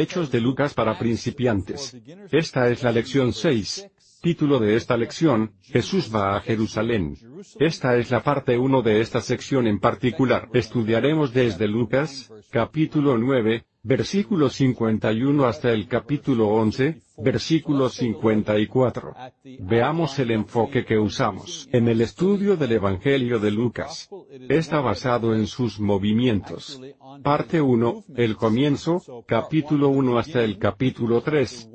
Hechos de Lucas para principiantes. Esta es la lección 6. Título de esta lección, Jesús va a Jerusalén. Esta es la parte 1 de esta sección en particular. Estudiaremos desde Lucas, capítulo 9, versículo 51 hasta el capítulo 11, versículo 54. Veamos el enfoque que usamos en el estudio del Evangelio de Lucas. Está basado en sus movimientos. Parte 1, el comienzo, capítulo 1 hasta el capítulo 3.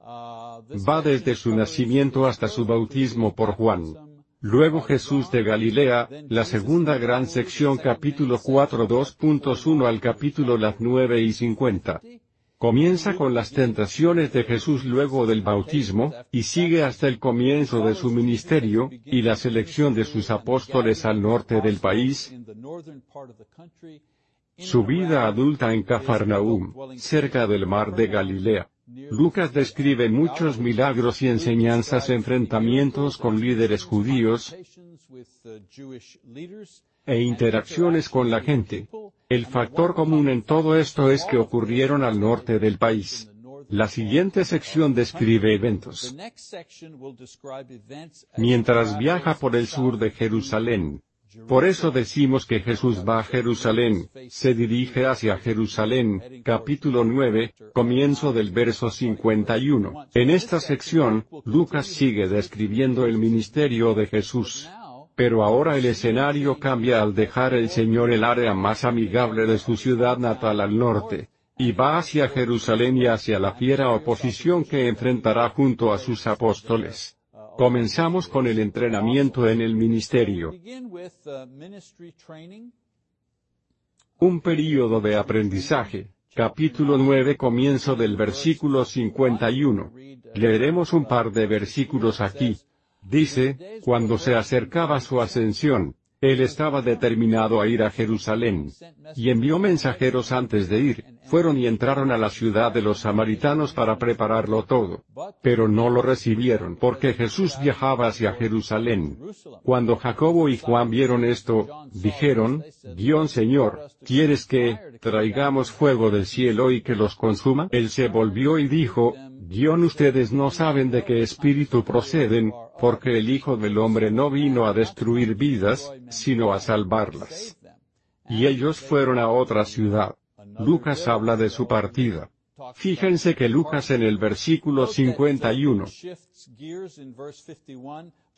Va desde su nacimiento hasta su bautismo por Juan. Luego Jesús de Galilea, la segunda gran sección capítulo 4 2.1 al capítulo las 9 y 50. Comienza con las tentaciones de Jesús luego del bautismo, y sigue hasta el comienzo de su ministerio, y la selección de sus apóstoles al norte del país, su vida adulta en Cafarnaúm, cerca del mar de Galilea. Lucas describe muchos milagros y enseñanzas enfrentamientos con líderes judíos e interacciones con la gente. El factor común en todo esto es que ocurrieron al norte del país. La siguiente sección describe eventos. Mientras viaja por el sur de Jerusalén, por eso decimos que Jesús va a Jerusalén, se dirige hacia Jerusalén, capítulo 9, comienzo del verso 51. En esta sección, Lucas sigue describiendo el ministerio de Jesús. Pero ahora el escenario cambia al dejar el Señor el área más amigable de su ciudad natal al norte, y va hacia Jerusalén y hacia la fiera oposición que enfrentará junto a sus apóstoles. Comenzamos con el entrenamiento en el ministerio. Un período de aprendizaje. Capítulo 9 comienzo del versículo 51. Leeremos un par de versículos aquí. Dice, cuando se acercaba su ascensión, él estaba determinado a ir a Jerusalén. Y envió mensajeros antes de ir, fueron y entraron a la ciudad de los samaritanos para prepararlo todo. Pero no lo recibieron porque Jesús viajaba hacia Jerusalén. Cuando Jacobo y Juan vieron esto, dijeron, Dios Señor, ¿quieres que traigamos fuego del cielo y que los consuma? Él se volvió y dijo, Dion ustedes no saben de qué espíritu proceden, porque el Hijo del Hombre no vino a destruir vidas, sino a salvarlas. Y ellos fueron a otra ciudad. Lucas habla de su partida. Fíjense que Lucas en el versículo 51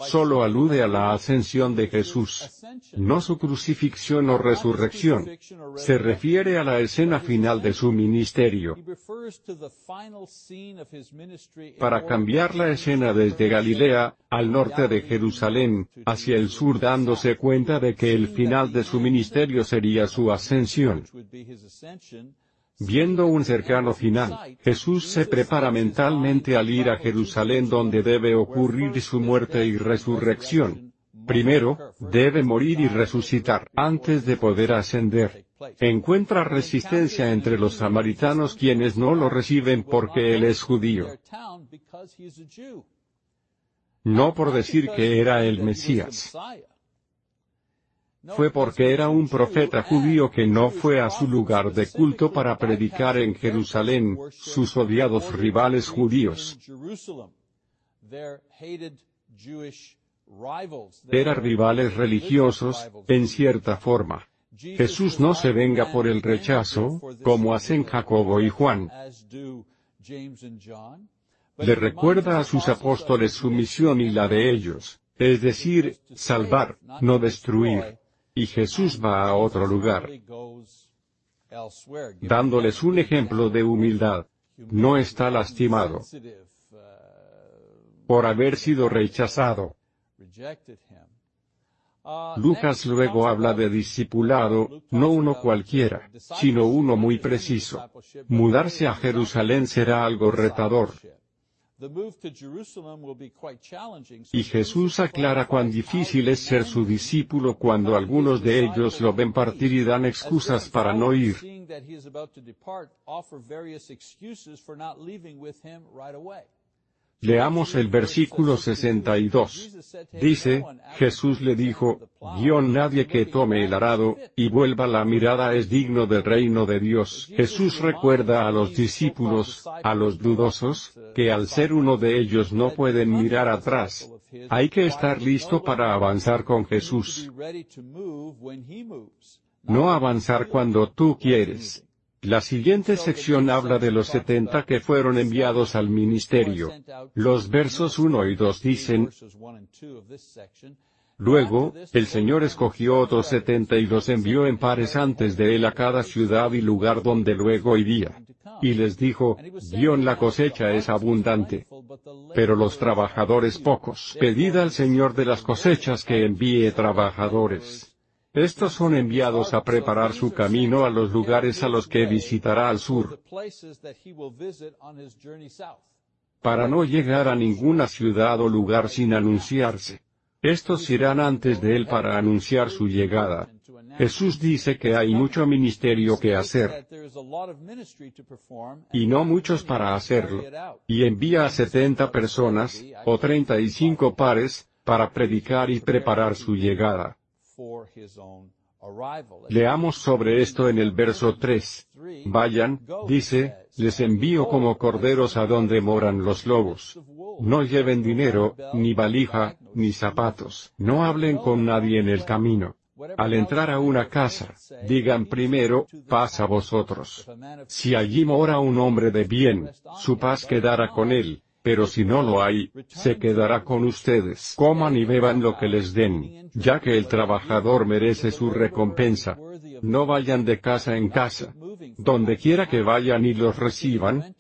solo alude a la ascensión de Jesús, no su crucifixión o resurrección. Se refiere a la escena final de su ministerio. Para cambiar la escena desde Galilea, al norte de Jerusalén, hacia el sur dándose cuenta de que el final de su ministerio sería su ascensión. Viendo un cercano final, Jesús se prepara mentalmente al ir a Jerusalén donde debe ocurrir su muerte y resurrección. Primero, debe morir y resucitar antes de poder ascender. Encuentra resistencia entre los samaritanos quienes no lo reciben porque él es judío. No por decir que era el Mesías fue porque era un profeta judío que no fue a su lugar de culto para predicar en Jerusalén, sus odiados rivales judíos. Eran rivales religiosos, en cierta forma. Jesús no se venga por el rechazo, como hacen Jacobo y Juan. Le recuerda a sus apóstoles su misión y la de ellos, es decir, salvar, no destruir y Jesús va a otro lugar, dándoles un ejemplo de humildad. No está lastimado por haber sido rechazado. Lucas luego habla de discipulado, no uno cualquiera, sino uno muy preciso. Mudarse a Jerusalén será algo retador. Y Jesús aclara cuán difícil es ser su discípulo cuando algunos de ellos lo ven partir y dan excusas para no ir. Leamos el versículo 62. Dice, Jesús le dijo, guion nadie que tome el arado, y vuelva la mirada es digno del reino de Dios. Jesús recuerda a los discípulos, a los dudosos, que al ser uno de ellos no pueden mirar atrás. Hay que estar listo para avanzar con Jesús. No avanzar cuando tú quieres. La siguiente sección habla de los setenta que fueron enviados al ministerio. Los versos 1 y 2 dicen, Luego, el Señor escogió otros setenta y los envió en pares antes de él a cada ciudad y lugar donde luego iría. Y les dijo, guion la cosecha es abundante. Pero los trabajadores pocos. Pedid al Señor de las cosechas que envíe trabajadores. Estos son enviados a preparar su camino a los lugares a los que visitará al sur, para no llegar a ninguna ciudad o lugar sin anunciarse. Estos irán antes de él para anunciar su llegada. Jesús dice que hay mucho ministerio que hacer, y no muchos para hacerlo. Y envía a setenta personas, o treinta y cinco pares, para predicar y preparar su llegada. Leamos sobre esto en el verso 3. Vayan, dice, les envío como corderos a donde moran los lobos. No lleven dinero, ni valija, ni zapatos. No hablen con nadie en el camino. Al entrar a una casa, digan primero, paz a vosotros. Si allí mora un hombre de bien, su paz quedará con él, pero si no lo hay, se quedará con ustedes. Coman y beban lo que les den, ya que el trabajador merece su recompensa. No vayan de casa en casa. Donde quiera que vayan y los reciban,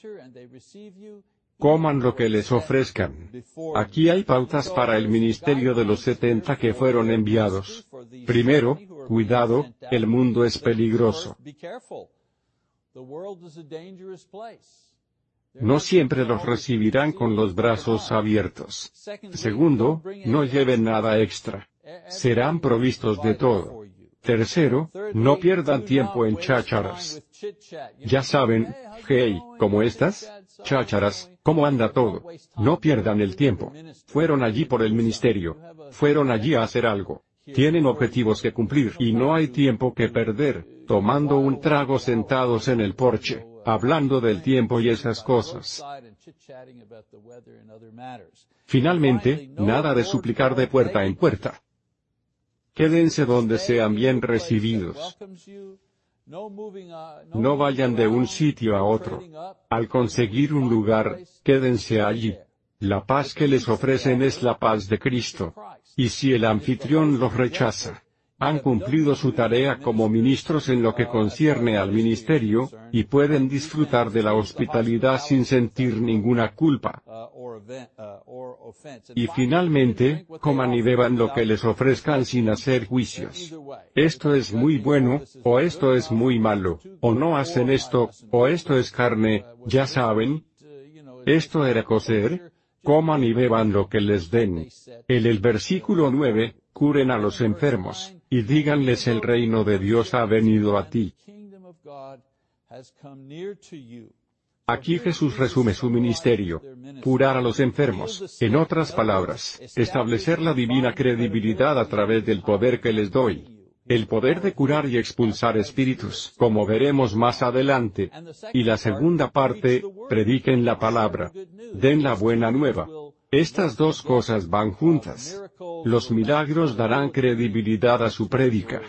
coman lo que les ofrezcan. Aquí hay pautas para el ministerio de los setenta que fueron enviados. Primero, cuidado, el mundo es peligroso. No siempre los recibirán con los brazos abiertos. Segundo, no lleven nada extra. Serán provistos de todo. Tercero, no pierdan tiempo en chácharas. Ya saben, hey, ¿cómo estás? Chácharas, ¿cómo anda todo? No pierdan el tiempo. Fueron allí por el ministerio. Fueron allí a hacer algo. Tienen objetivos que cumplir y no hay tiempo que perder, tomando un trago sentados en el porche hablando del tiempo y esas cosas. Finalmente, nada de suplicar de puerta en puerta. Quédense donde sean bien recibidos. No vayan de un sitio a otro. Al conseguir un lugar, quédense allí. La paz que les ofrecen es la paz de Cristo. Y si el anfitrión los rechaza, han cumplido su tarea como ministros en lo que concierne al ministerio, y pueden disfrutar de la hospitalidad sin sentir ninguna culpa. Y finalmente, coman y beban lo que les ofrezcan sin hacer juicios. Esto es muy bueno, o esto es muy malo, o no hacen esto, o esto es carne, ya saben. Esto era coser, coman y beban lo que les den. En el versículo 9, curen a los enfermos, y díganles el reino de Dios ha venido a ti. Aquí Jesús resume su ministerio. Curar a los enfermos, en otras palabras, establecer la divina credibilidad a través del poder que les doy. El poder de curar y expulsar espíritus, como veremos más adelante. Y la segunda parte, prediquen la palabra. Den la buena nueva. Estas dos cosas van juntas. Los milagros darán credibilidad a su prédica.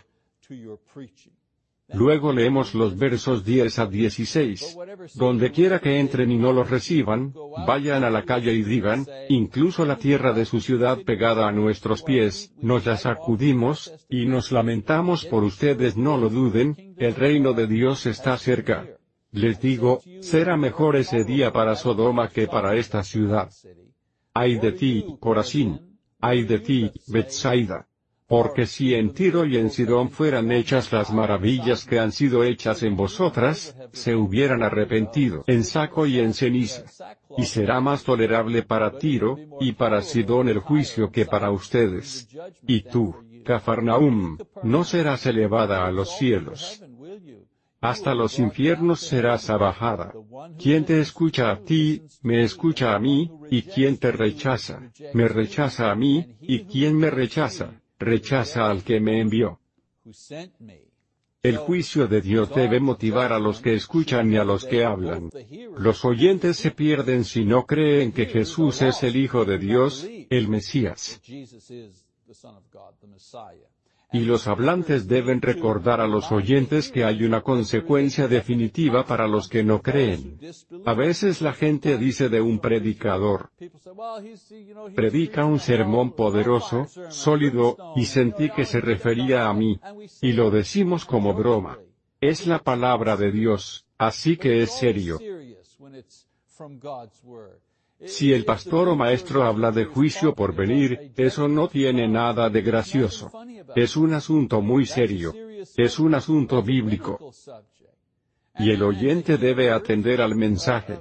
Luego leemos los versos 10 a 16. Donde quiera que entren y no los reciban, vayan a la calle y digan, incluso la tierra de su ciudad pegada a nuestros pies, nos la sacudimos, y nos lamentamos por ustedes no lo duden, el reino de Dios está cerca. Les digo, será mejor ese día para Sodoma que para esta ciudad. Ay de ti, Corazín. Ay de ti, Bethsaida. Porque si en Tiro y en Sidón fueran hechas las maravillas que han sido hechas en vosotras, se hubieran arrepentido en saco y en ceniza. Y será más tolerable para Tiro, y para Sidón el juicio que para ustedes. Y tú, Cafarnaum, no serás elevada a los cielos. Hasta los infiernos serás abajada. Quien te escucha a ti, me escucha a mí, y quien te rechaza, me rechaza a mí, y quien me rechaza, rechaza al que me envió. El juicio de Dios debe motivar a los que escuchan y a los que hablan. Los oyentes se pierden si no creen que Jesús es el Hijo de Dios, el Mesías. Y los hablantes deben recordar a los oyentes que hay una consecuencia definitiva para los que no creen. A veces la gente dice de un predicador, predica un sermón poderoso, sólido, y sentí que se refería a mí. Y lo decimos como broma. Es la palabra de Dios, así que es serio. Si el pastor o maestro habla de juicio por venir, eso no tiene nada de gracioso. Es un asunto muy serio. Es un asunto bíblico. Y el oyente debe atender al mensaje.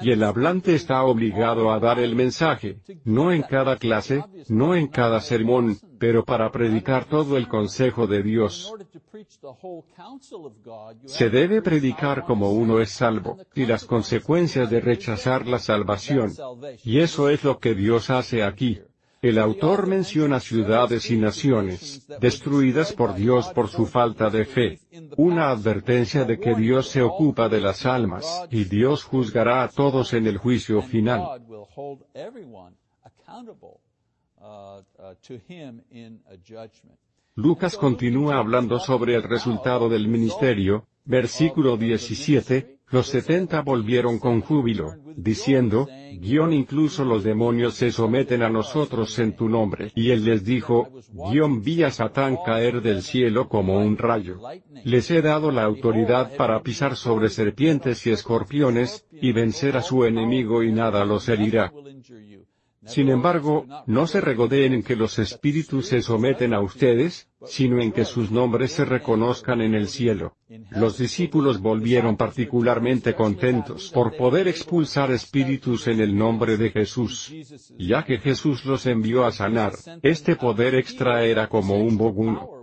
Y el hablante está obligado a dar el mensaje, no en cada clase, no en cada sermón, pero para predicar todo el consejo de Dios. Se debe predicar como uno es salvo, y las consecuencias de rechazar la salvación. Y eso es lo que Dios hace aquí. El autor menciona ciudades y naciones, destruidas por Dios por su falta de fe. Una advertencia de que Dios se ocupa de las almas, y Dios juzgará a todos en el juicio final. Lucas continúa hablando sobre el resultado del ministerio, versículo 17, los setenta volvieron con júbilo, diciendo, guion incluso los demonios se someten a nosotros en tu nombre. Y él les dijo, guion vi a Satán caer del cielo como un rayo. Les he dado la autoridad para pisar sobre serpientes y escorpiones, y vencer a su enemigo y nada los herirá. Sin embargo, no se regodeen en que los espíritus se someten a ustedes, sino en que sus nombres se reconozcan en el cielo. Los discípulos volvieron particularmente contentos por poder expulsar espíritus en el nombre de Jesús. Ya que Jesús los envió a sanar, este poder extra era como un boguno.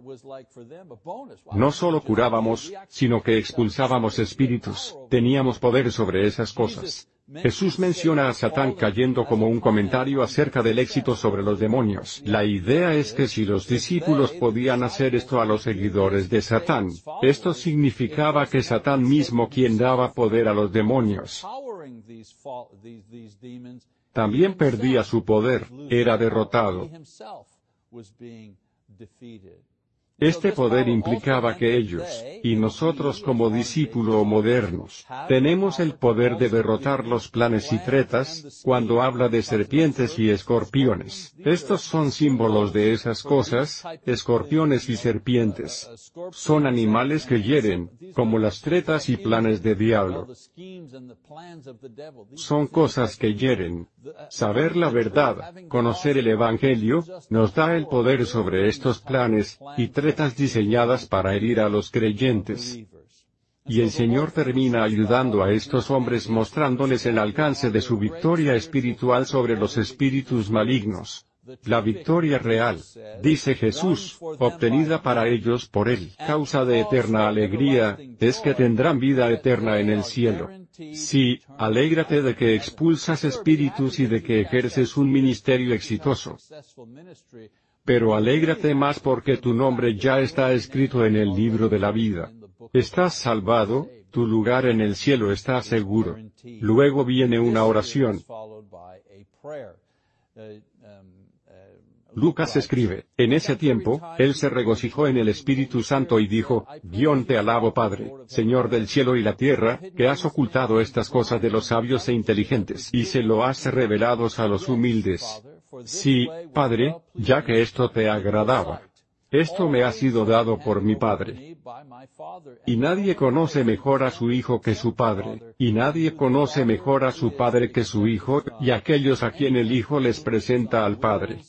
No solo curábamos, sino que expulsábamos espíritus, teníamos poder sobre esas cosas. Jesús menciona a Satán cayendo como un comentario acerca del éxito sobre los demonios. La idea es que si los discípulos podían hacer esto a los seguidores de Satán, esto significaba que Satán mismo quien daba poder a los demonios, también perdía su poder, era derrotado. Este poder implicaba que ellos, y nosotros como discípulos modernos, tenemos el poder de derrotar los planes y tretas, cuando habla de serpientes y escorpiones. Estos son símbolos de esas cosas, escorpiones y serpientes. Son animales que hieren, como las tretas y planes de diablo. Son cosas que hieren. Saber la verdad, conocer el Evangelio, nos da el poder sobre estos planes, y diseñadas para herir a los creyentes. Y el Señor termina ayudando a estos hombres mostrándoles el alcance de su victoria espiritual sobre los espíritus malignos. La victoria real, dice Jesús, obtenida para ellos por Él, causa de eterna alegría, es que tendrán vida eterna en el cielo. Sí, alégrate de que expulsas espíritus y de que ejerces un ministerio exitoso pero alégrate más porque tu nombre ya está escrito en el libro de la vida. Estás salvado, tu lugar en el cielo está seguro. Luego viene una oración. Lucas escribe, en ese tiempo, él se regocijó en el Espíritu Santo y dijo, Guión te alabo Padre, Señor del cielo y la tierra, que has ocultado estas cosas de los sabios e inteligentes y se lo has revelado a los humildes. Sí, Padre, ya que esto te agradaba. Esto me ha sido dado por mi Padre. Y nadie conoce mejor a su Hijo que su Padre, y nadie conoce mejor a su Padre que su Hijo, y aquellos a quien el Hijo les presenta al Padre.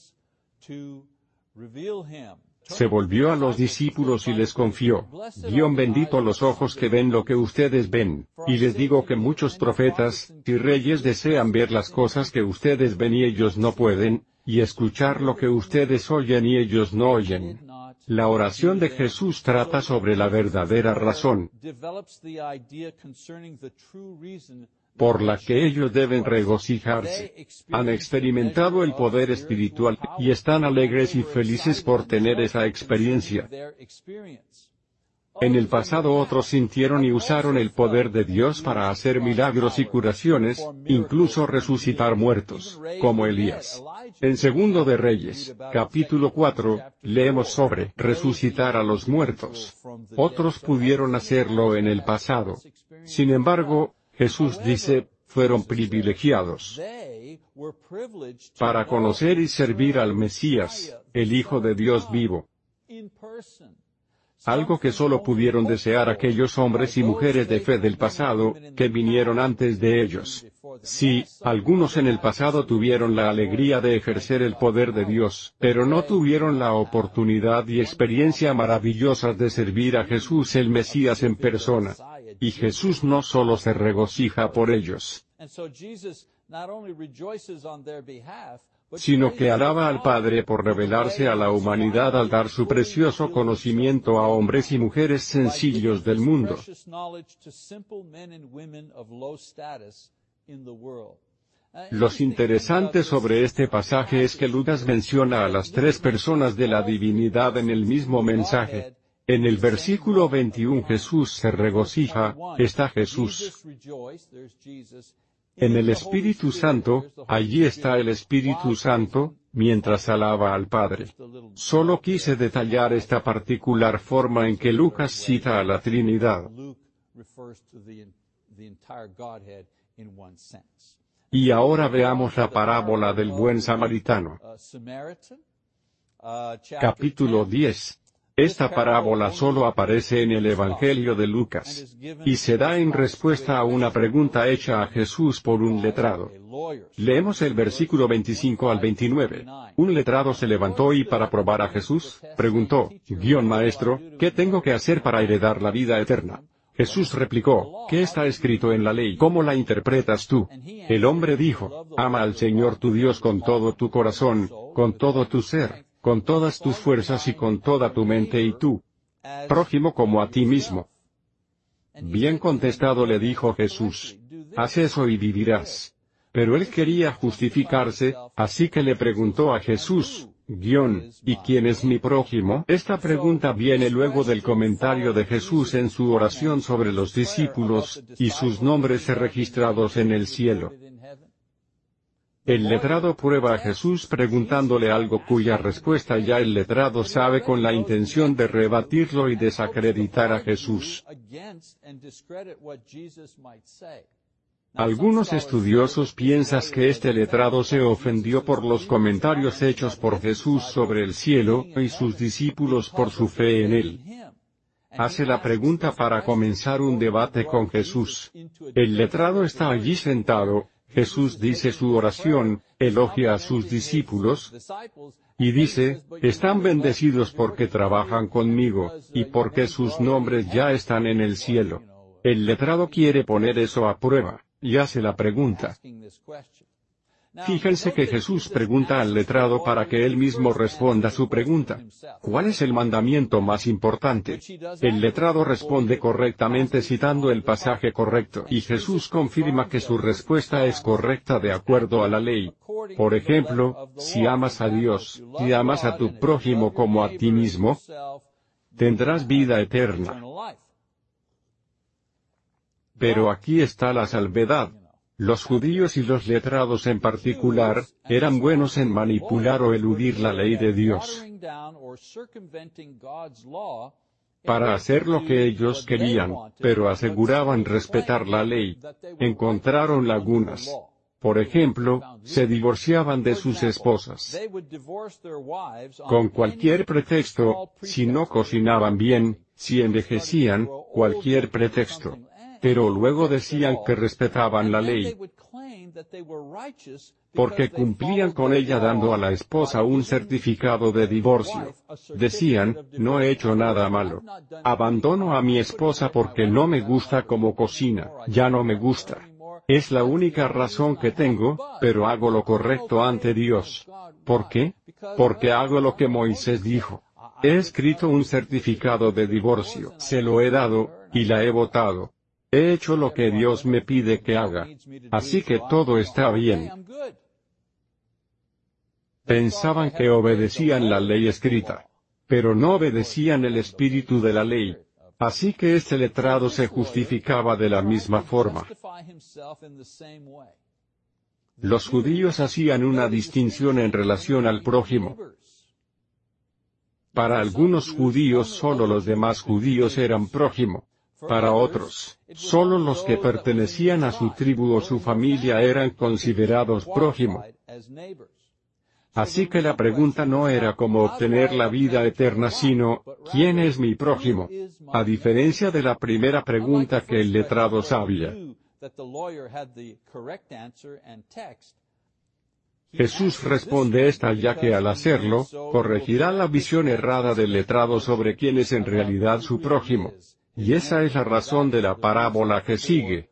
Se volvió a los discípulos y les confió, guion bendito los ojos que ven lo que ustedes ven, y les digo que muchos profetas y reyes desean ver las cosas que ustedes ven y ellos no pueden, y escuchar lo que ustedes oyen y ellos no oyen. La oración de Jesús trata sobre la verdadera razón por la que ellos deben regocijarse. Han experimentado el poder espiritual, y están alegres y felices por tener esa experiencia. En el pasado otros sintieron y usaron el poder de Dios para hacer milagros y curaciones, incluso resucitar muertos, como Elías. En Segundo de Reyes, capítulo 4, leemos sobre resucitar a los muertos. Otros pudieron hacerlo en el pasado. Sin embargo, Jesús dice, fueron privilegiados para conocer y servir al Mesías, el Hijo de Dios vivo. Algo que solo pudieron desear aquellos hombres y mujeres de fe del pasado, que vinieron antes de ellos. Sí, algunos en el pasado tuvieron la alegría de ejercer el poder de Dios, pero no tuvieron la oportunidad y experiencia maravillosas de servir a Jesús el Mesías en persona. Y Jesús no solo se regocija por ellos, sino que alaba al Padre por revelarse a la humanidad al dar su precioso conocimiento a hombres y mujeres sencillos del mundo. Los interesantes sobre este pasaje es que Lucas menciona a las tres personas de la divinidad en el mismo mensaje. En el versículo 21 Jesús se regocija, está Jesús. En el Espíritu Santo, allí está el Espíritu Santo, mientras alaba al Padre. Solo quise detallar esta particular forma en que Lucas cita a la Trinidad. Y ahora veamos la parábola del buen samaritano. Capítulo 10. Esta parábola solo aparece en el Evangelio de Lucas, y se da en respuesta a una pregunta hecha a Jesús por un letrado. Leemos el versículo 25 al 29. Un letrado se levantó y para probar a Jesús, preguntó, guion maestro, ¿qué tengo que hacer para heredar la vida eterna? Jesús replicó, ¿qué está escrito en la ley? ¿Cómo la interpretas tú? El hombre dijo, ama al Señor tu Dios con todo tu corazón, con todo tu ser, con todas tus fuerzas y con toda tu mente y tú, prójimo como a ti mismo. Bien contestado le dijo Jesús, haz eso y vivirás. Pero él quería justificarse, así que le preguntó a Jesús, guion, ¿y quién es mi prójimo? Esta pregunta viene luego del comentario de Jesús en su oración sobre los discípulos, y sus nombres registrados en el cielo. El letrado prueba a Jesús preguntándole algo cuya respuesta ya el letrado sabe con la intención de rebatirlo y desacreditar a Jesús. Algunos estudiosos piensan que este letrado se ofendió por los comentarios hechos por Jesús sobre el cielo y sus discípulos por su fe en él. Hace la pregunta para comenzar un debate con Jesús. El letrado está allí sentado, Jesús dice su oración, elogia a sus discípulos, y dice, están bendecidos porque trabajan conmigo, y porque sus nombres ya están en el cielo. El letrado quiere poner eso a prueba, y hace la pregunta. Fíjense que Jesús pregunta al letrado para que él mismo responda su pregunta. ¿Cuál es el mandamiento más importante? El letrado responde correctamente citando el pasaje correcto y Jesús confirma que su respuesta es correcta de acuerdo a la ley. Por ejemplo, si amas a Dios, y amas a tu prójimo como a ti mismo, tendrás vida eterna. Pero aquí está la salvedad. Los judíos y los letrados en particular, eran buenos en manipular o eludir la ley de Dios para hacer lo que ellos querían, pero aseguraban respetar la ley. Encontraron lagunas. Por ejemplo, se divorciaban de sus esposas. Con cualquier pretexto, si no cocinaban bien, si envejecían, cualquier pretexto pero luego decían que respetaban la ley, porque cumplían con ella dando a la esposa un certificado de divorcio. Decían, no he hecho nada malo. Abandono a mi esposa porque no me gusta como cocina, ya no me gusta. Es la única razón que tengo, pero hago lo correcto ante Dios. ¿Por qué? Porque hago lo que Moisés dijo. He escrito un certificado de divorcio. Se lo he dado, y la he votado. He hecho lo que Dios me pide que haga. Así que todo está bien. Pensaban que obedecían la ley escrita. Pero no obedecían el espíritu de la ley. Así que este letrado se justificaba de la misma forma. Los judíos hacían una distinción en relación al prójimo. Para algunos judíos solo los demás judíos eran prójimo. Para otros, solo los que pertenecían a su tribu o su familia eran considerados prójimo. Así que la pregunta no era cómo obtener la vida eterna sino, ¿quién es mi prójimo? A diferencia de la primera pregunta que el letrado sabía. Jesús responde esta ya que al hacerlo, corregirá la visión errada del letrado sobre quién es en realidad su prójimo. Y esa es la razón de la parábola que sigue.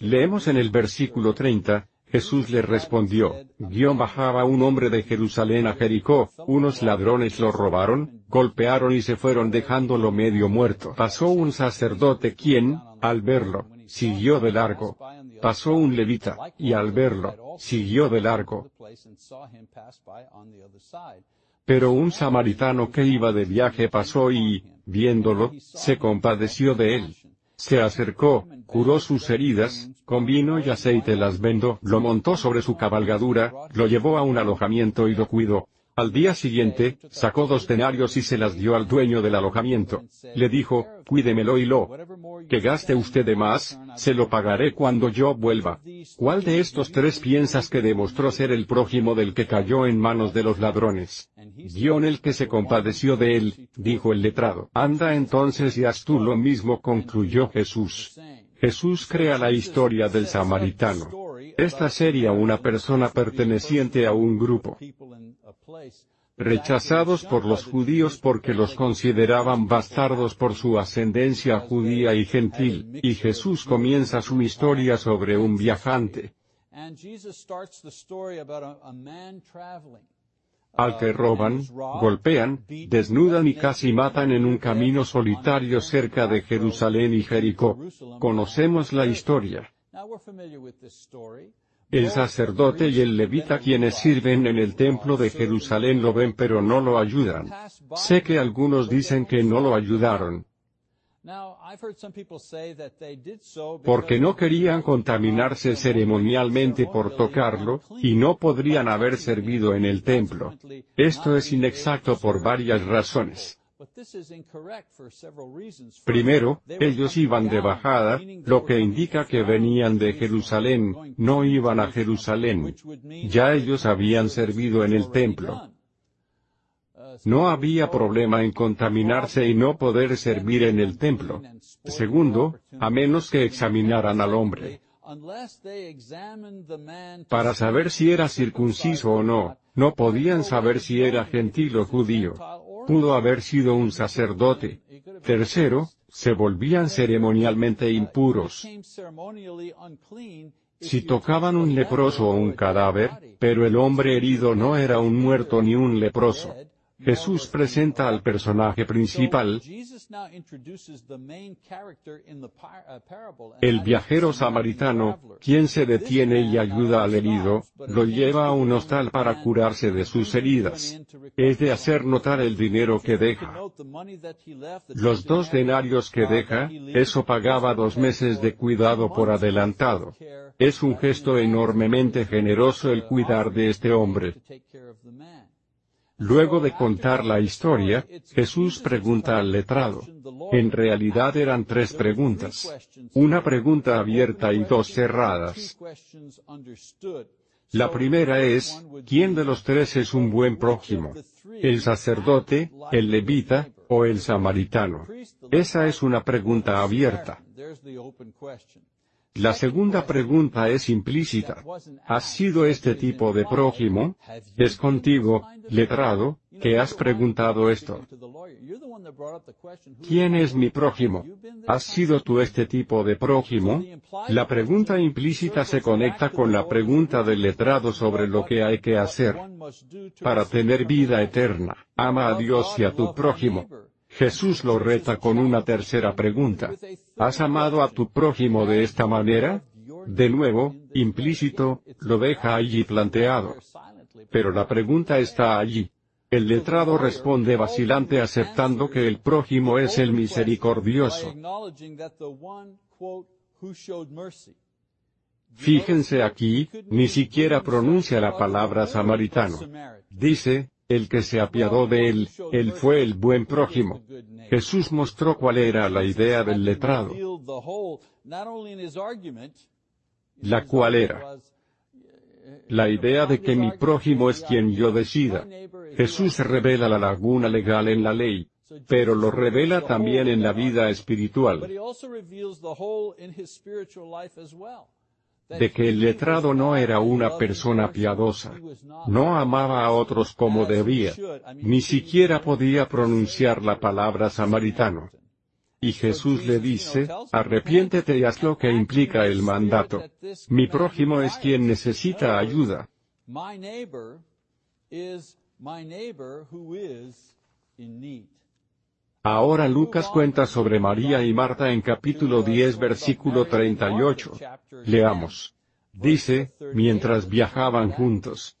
Leemos en el versículo 30, Jesús le respondió, guion bajaba un hombre de Jerusalén a Jericó, unos ladrones lo robaron, golpearon y se fueron dejándolo medio muerto. Pasó un sacerdote quien, al verlo, siguió de largo. Pasó un levita, y al verlo, siguió de largo. Pero un samaritano que iba de viaje pasó y, viéndolo, se compadeció de él. Se acercó, curó sus heridas, con vino y aceite las vendó, lo montó sobre su cabalgadura, lo llevó a un alojamiento y lo cuidó. Al día siguiente, sacó dos denarios y se las dio al dueño del alojamiento. Le dijo, cuídemelo y lo que gaste usted de más, se lo pagaré cuando yo vuelva. ¿Cuál de estos tres piensas que demostró ser el prójimo del que cayó en manos de los ladrones? Guión el que se compadeció de él, dijo el letrado. Anda entonces y haz tú lo mismo concluyó Jesús. Jesús crea la historia del samaritano. Esta sería una persona perteneciente a un grupo rechazados por los judíos porque los consideraban bastardos por su ascendencia judía y gentil, y Jesús comienza su historia sobre un viajante al que roban, golpean, desnudan y casi matan en un camino solitario cerca de Jerusalén y Jericó. Conocemos la historia. El sacerdote y el levita quienes sirven en el templo de Jerusalén lo ven pero no lo ayudan. Sé que algunos dicen que no lo ayudaron. Porque no querían contaminarse ceremonialmente por tocarlo, y no podrían haber servido en el templo. Esto es inexacto por varias razones. Primero, ellos iban de bajada, lo que indica que venían de Jerusalén, no iban a Jerusalén. Ya ellos habían servido en el templo. No había problema en contaminarse y no poder servir en el templo. Segundo, a menos que examinaran al hombre. Para saber si era circunciso o no, no podían saber si era gentil o judío pudo haber sido un sacerdote. Tercero, se volvían ceremonialmente impuros. Si tocaban un leproso o un cadáver, pero el hombre herido no era un muerto ni un leproso. Jesús presenta al personaje principal, el viajero samaritano, quien se detiene y ayuda al herido, lo lleva a un hostal para curarse de sus heridas. Es de hacer notar el dinero que deja. Los dos denarios que deja, eso pagaba dos meses de cuidado por adelantado. Es un gesto enormemente generoso el cuidar de este hombre. Luego de contar la historia, Jesús pregunta al letrado. En realidad eran tres preguntas. Una pregunta abierta y dos cerradas. La primera es, ¿quién de los tres es un buen prójimo? ¿El sacerdote, el levita, o el samaritano? Esa es una pregunta abierta. La segunda pregunta es implícita. ¿Has sido este tipo de prójimo? Es contigo, letrado, que has preguntado esto. ¿Quién es mi prójimo? ¿Has sido tú este tipo de prójimo? La pregunta implícita se conecta con la pregunta del letrado sobre lo que hay que hacer para tener vida eterna. Ama a Dios y a tu prójimo. Jesús lo reta con una tercera pregunta. ¿Has amado a tu prójimo de esta manera? De nuevo, implícito, lo deja allí planteado. Pero la pregunta está allí. El letrado responde vacilante aceptando que el prójimo es el misericordioso. Fíjense aquí, ni siquiera pronuncia la palabra samaritano. Dice, el que se apiadó de él, él fue el buen prójimo. Jesús mostró cuál era la idea del letrado. La cual era la idea de que mi prójimo es quien yo decida. Jesús revela la laguna legal en la ley, pero lo revela también en la vida espiritual de que el letrado no era una persona piadosa. No amaba a otros como debía. Ni siquiera podía pronunciar la palabra samaritano. Y Jesús le dice, arrepiéntete y haz lo que implica el mandato. Mi prójimo es quien necesita ayuda. Ahora Lucas cuenta sobre María y Marta en capítulo 10 versículo 38. Leamos. Dice, mientras viajaban juntos.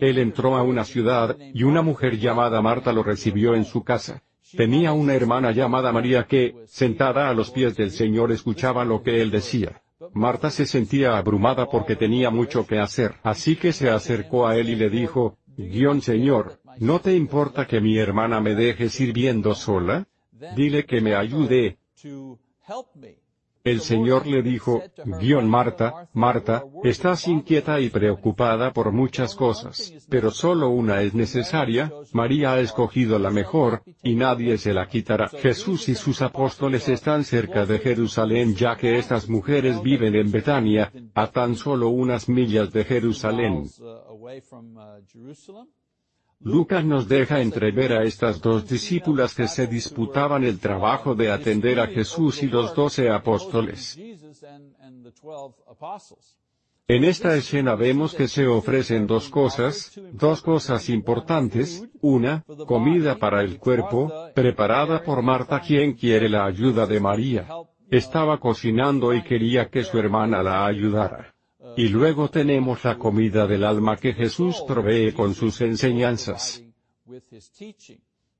Él entró a una ciudad, y una mujer llamada Marta lo recibió en su casa. Tenía una hermana llamada María que, sentada a los pies del Señor, escuchaba lo que él decía. Marta se sentía abrumada porque tenía mucho que hacer, así que se acercó a él y le dijo, Guión Señor, ¿no te importa que mi hermana me deje sirviendo sola? Dile que me ayude. El Señor le dijo, guion Marta, Marta, estás inquieta y preocupada por muchas cosas, pero solo una es necesaria, María ha escogido la mejor, y nadie se la quitará. Jesús y sus apóstoles están cerca de Jerusalén ya que estas mujeres viven en Betania, a tan solo unas millas de Jerusalén. Lucas nos deja entrever a estas dos discípulas que se disputaban el trabajo de atender a Jesús y los doce apóstoles. En esta escena vemos que se ofrecen dos cosas, dos cosas importantes, una, comida para el cuerpo, preparada por Marta quien quiere la ayuda de María. Estaba cocinando y quería que su hermana la ayudara. Y luego tenemos la comida del alma que Jesús provee con sus enseñanzas.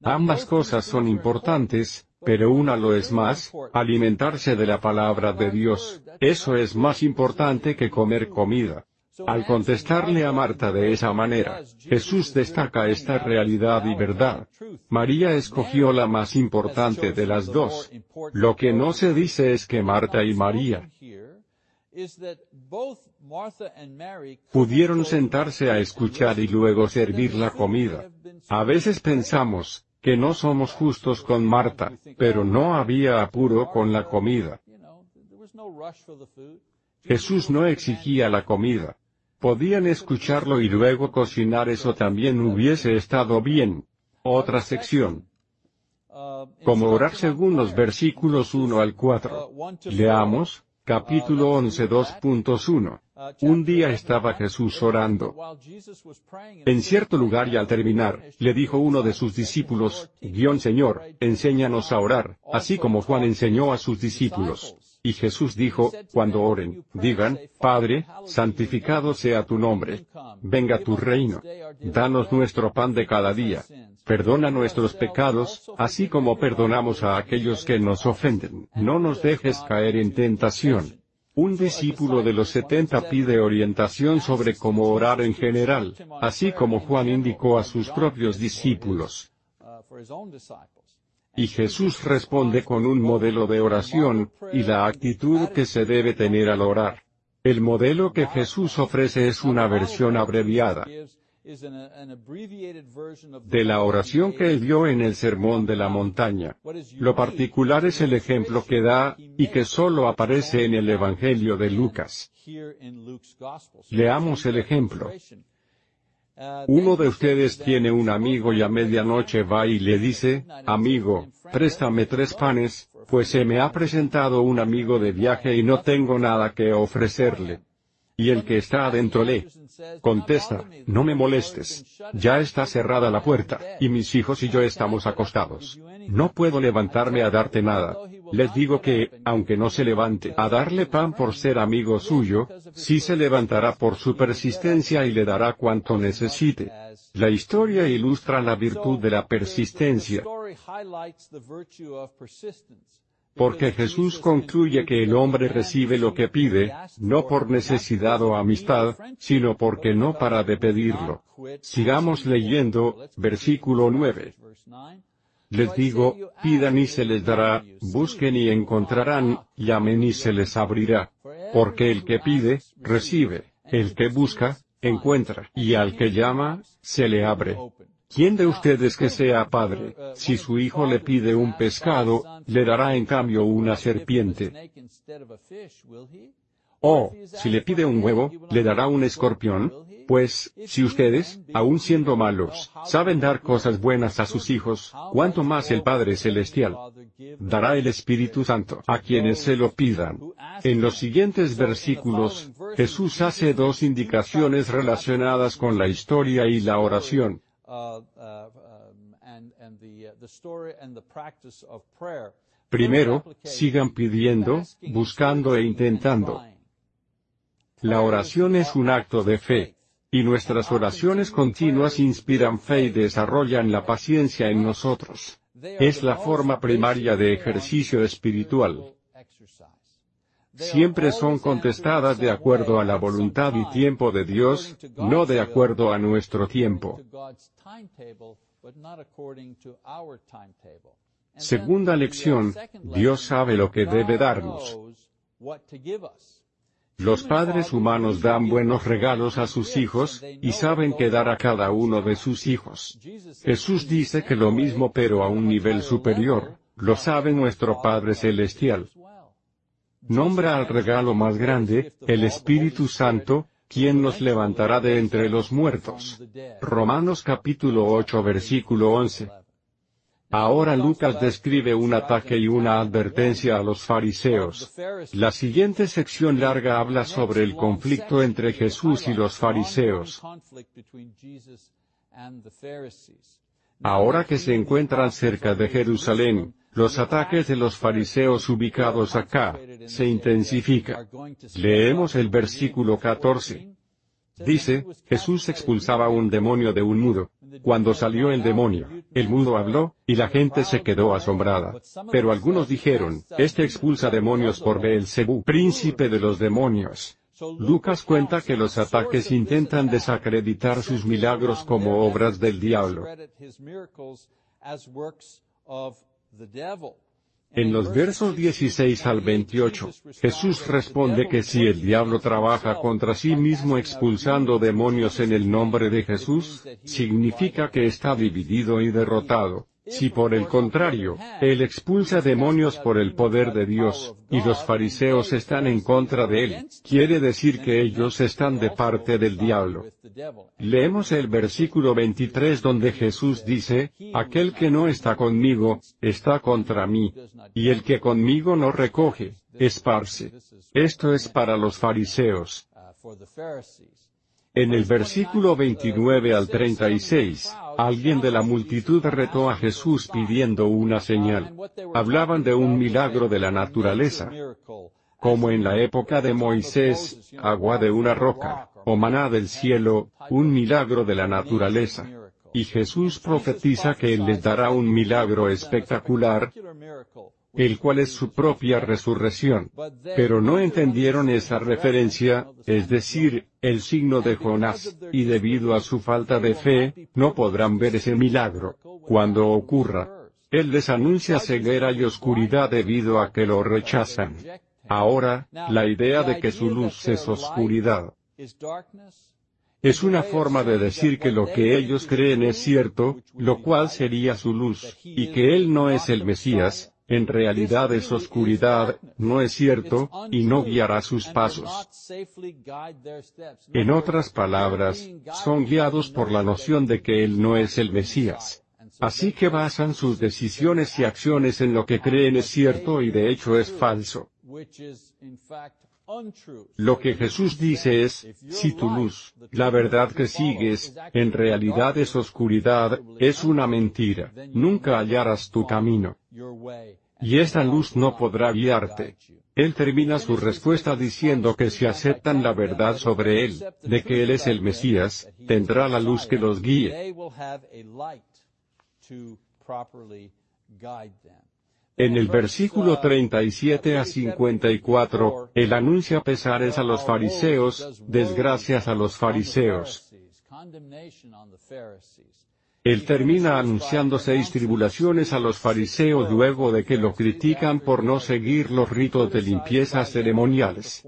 Ambas cosas son importantes, pero una lo es más, alimentarse de la palabra de Dios, eso es más importante que comer comida. Al contestarle a Marta de esa manera, Jesús destaca esta realidad y verdad. María escogió la más importante de las dos. Lo que no se dice es que Marta y María Pudieron sentarse a escuchar y luego servir la comida. A veces pensamos, que no somos justos con Marta, pero no había apuro con la comida. Jesús no exigía la comida. Podían escucharlo y luego cocinar eso también hubiese estado bien. Otra sección. Como orar según los versículos 1 al 4. Leamos, capítulo 11 2.1. Un día estaba Jesús orando en cierto lugar y al terminar, le dijo uno de sus discípulos, guion Señor, enséñanos a orar, así como Juan enseñó a sus discípulos. Y Jesús dijo, cuando oren, digan, Padre, santificado sea tu nombre. Venga tu reino. Danos nuestro pan de cada día. Perdona nuestros pecados, así como perdonamos a aquellos que nos ofenden. No nos dejes caer en tentación. Un discípulo de los setenta pide orientación sobre cómo orar en general, así como Juan indicó a sus propios discípulos. Y Jesús responde con un modelo de oración, y la actitud que se debe tener al orar. El modelo que Jesús ofrece es una versión abreviada. De la oración que él dio en el Sermón de la Montaña. Lo particular es el ejemplo que da, y que solo aparece en el Evangelio de Lucas. Leamos el ejemplo. Uno de ustedes tiene un amigo y a medianoche va y le dice, amigo, préstame tres panes, pues se me ha presentado un amigo de viaje y no tengo nada que ofrecerle. Y el que está adentro le contesta, no me molestes, ya está cerrada la puerta, y mis hijos y yo estamos acostados. No puedo levantarme a darte nada. Les digo que, aunque no se levante a darle pan por ser amigo suyo, sí se levantará por su persistencia y le dará cuanto necesite. La historia ilustra la virtud de la persistencia porque Jesús concluye que el hombre recibe lo que pide, no por necesidad o amistad, sino porque no para de pedirlo. Sigamos leyendo, versículo 9. Les digo, pidan y se les dará, busquen y encontrarán, llamen y se les abrirá. Porque el que pide, recibe, el que busca, encuentra, y al que llama, se le abre. ¿Quién de ustedes que sea padre, si su hijo le pide un pescado, le dará en cambio una serpiente? O, si le pide un huevo, le dará un escorpión? Pues, si ustedes, aun siendo malos, saben dar cosas buenas a sus hijos, ¿cuánto más el Padre Celestial dará el Espíritu Santo a quienes se lo pidan? En los siguientes versículos, Jesús hace dos indicaciones relacionadas con la historia y la oración. Primero, sigan pidiendo, buscando e intentando. La oración es un acto de fe. Y nuestras oraciones continuas inspiran fe y desarrollan la paciencia en nosotros. Es la forma primaria de ejercicio espiritual siempre son contestadas de acuerdo a la voluntad y tiempo de Dios, no de acuerdo a nuestro tiempo. Segunda lección, Dios sabe lo que debe darnos. Los padres humanos dan buenos regalos a sus hijos, y saben qué dar a cada uno de sus hijos. Jesús dice que lo mismo pero a un nivel superior, lo sabe nuestro Padre Celestial. Nombra al regalo más grande, el Espíritu Santo, quien nos levantará de entre los muertos. Romanos capítulo 8 versículo 11. Ahora Lucas describe un ataque y una advertencia a los fariseos. La siguiente sección larga habla sobre el conflicto entre Jesús y los fariseos. Ahora que se encuentran cerca de Jerusalén, los ataques de los fariseos ubicados acá, se intensifican. Leemos el versículo 14. Dice, Jesús expulsaba un demonio de un mudo. Cuando salió el demonio, el mudo habló, y la gente se quedó asombrada. Pero algunos dijeron, este expulsa demonios por Beelzebú, príncipe de los demonios. Lucas cuenta que los ataques intentan desacreditar sus milagros como obras del diablo. En los versos 16 al 28, Jesús responde que si el diablo trabaja contra sí mismo expulsando demonios en el nombre de Jesús, significa que está dividido y derrotado. Si por el contrario, Él expulsa demonios por el poder de Dios, y los fariseos están en contra de Él, quiere decir que ellos están de parte del diablo. Leemos el versículo 23 donde Jesús dice, Aquel que no está conmigo, está contra mí, y el que conmigo no recoge, esparce. Esto es para los fariseos. En el versículo 29 al 36, alguien de la multitud retó a Jesús pidiendo una señal. Hablaban de un milagro de la naturaleza. Como en la época de Moisés, agua de una roca, o maná del cielo, un milagro de la naturaleza. Y Jesús profetiza que Él les dará un milagro espectacular, el cual es su propia resurrección. Pero no entendieron esa referencia, es decir, el signo de Jonás, y debido a su falta de fe, no podrán ver ese milagro. Cuando ocurra, Él les anuncia ceguera y oscuridad debido a que lo rechazan. Ahora, la idea de que su luz es oscuridad Es una forma de decir que lo que ellos creen es cierto, lo cual sería su luz, y que Él no es el Mesías, en realidad es oscuridad, no es cierto, y no guiará sus pasos. En otras palabras, son guiados por la noción de que Él no es el Mesías. Así que basan sus decisiones y acciones en lo que creen es cierto y de hecho es falso. Lo que Jesús dice es, si tu luz, la verdad que sigues, en realidad es oscuridad, es una mentira, nunca hallarás tu camino. Y esta luz no podrá guiarte. Él termina su respuesta diciendo que si aceptan la verdad sobre Él, de que Él es el Mesías, tendrá la luz que los guíe. En el versículo 37 a 54, él anuncia pesares a los fariseos, desgracias a los fariseos. Él termina anunciando seis tribulaciones a los fariseos luego de que lo critican por no seguir los ritos de limpieza ceremoniales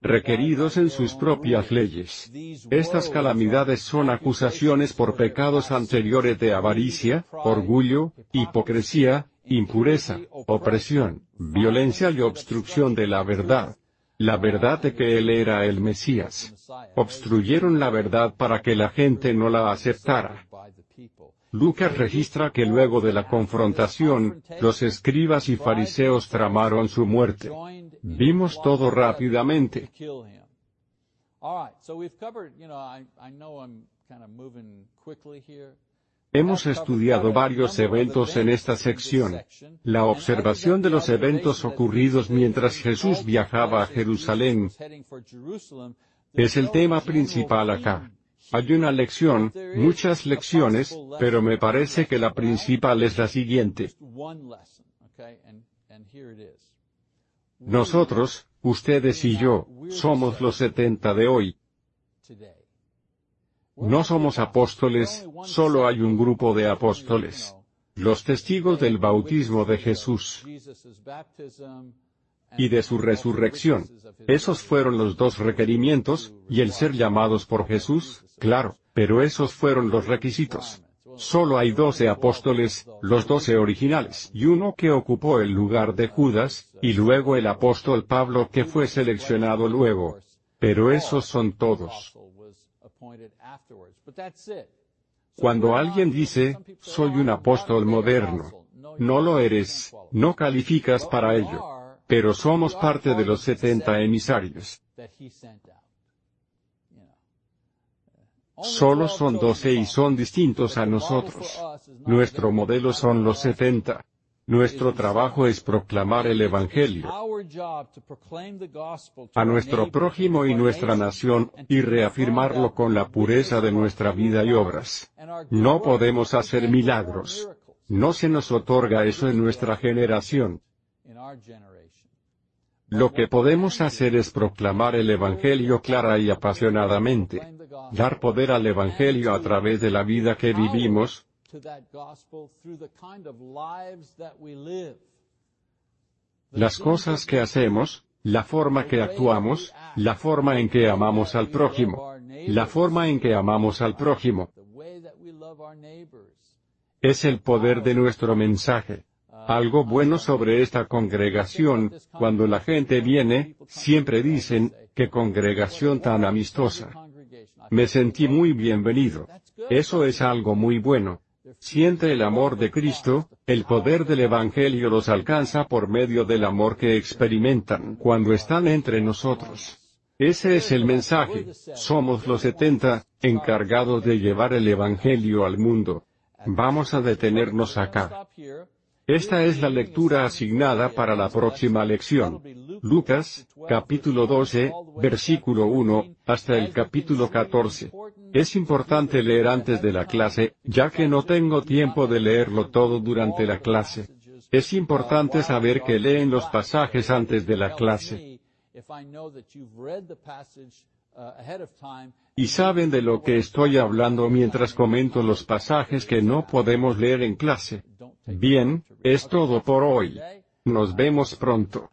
requeridos en sus propias leyes. Estas calamidades son acusaciones por pecados anteriores de avaricia, orgullo, hipocresía, impureza, opresión, violencia y obstrucción de la verdad. La verdad de que Él era el Mesías. Obstruyeron la verdad para que la gente no la aceptara. Lucas registra que luego de la confrontación, los escribas y fariseos tramaron su muerte. Vimos todo rápidamente. Hemos estudiado varios eventos en esta sección. La observación de los eventos ocurridos mientras Jesús viajaba a Jerusalén es el tema principal acá. Hay una lección, muchas lecciones, pero me parece que la principal es la siguiente. Nosotros, ustedes y yo, somos los setenta de hoy. No somos apóstoles, solo hay un grupo de apóstoles. Los testigos del bautismo de Jesús y de su resurrección. Esos fueron los dos requerimientos, y el ser llamados por Jesús, claro, pero esos fueron los requisitos. Solo hay doce apóstoles, los doce originales, y uno que ocupó el lugar de Judas, y luego el apóstol Pablo que fue seleccionado luego. Pero esos son todos. Cuando alguien dice, soy un apóstol moderno, no lo eres, no calificas para ello. Pero somos parte de los setenta emisarios. Solo son doce y son distintos a nosotros. Nuestro modelo son los setenta. Nuestro trabajo es proclamar el Evangelio a nuestro prójimo y nuestra nación, y reafirmarlo con la pureza de nuestra vida y obras. No podemos hacer milagros. No se nos otorga eso en nuestra generación. Lo que podemos hacer es proclamar el Evangelio clara y apasionadamente. Dar poder al Evangelio a través de la vida que vivimos. Las cosas que hacemos, la forma que actuamos, la forma en que amamos al prójimo. La forma en que amamos al prójimo. Es el poder de nuestro mensaje. Algo bueno sobre esta congregación, cuando la gente viene, siempre dicen, qué congregación tan amistosa. Me sentí muy bienvenido. Eso es algo muy bueno. Siente el amor de Cristo, el poder del Evangelio los alcanza por medio del amor que experimentan cuando están entre nosotros. Ese es el mensaje, somos los setenta, encargados de llevar el Evangelio al mundo. Vamos a detenernos acá. Esta es la lectura asignada para la próxima lección. Lucas, capítulo 12, versículo 1, hasta el capítulo 14. Es importante leer antes de la clase, ya que no tengo tiempo de leerlo todo durante la clase. Es importante saber que leen los pasajes antes de la clase. Y saben de lo que estoy hablando mientras comento los pasajes que no podemos leer en clase. Bien, es todo por hoy. Nos vemos pronto.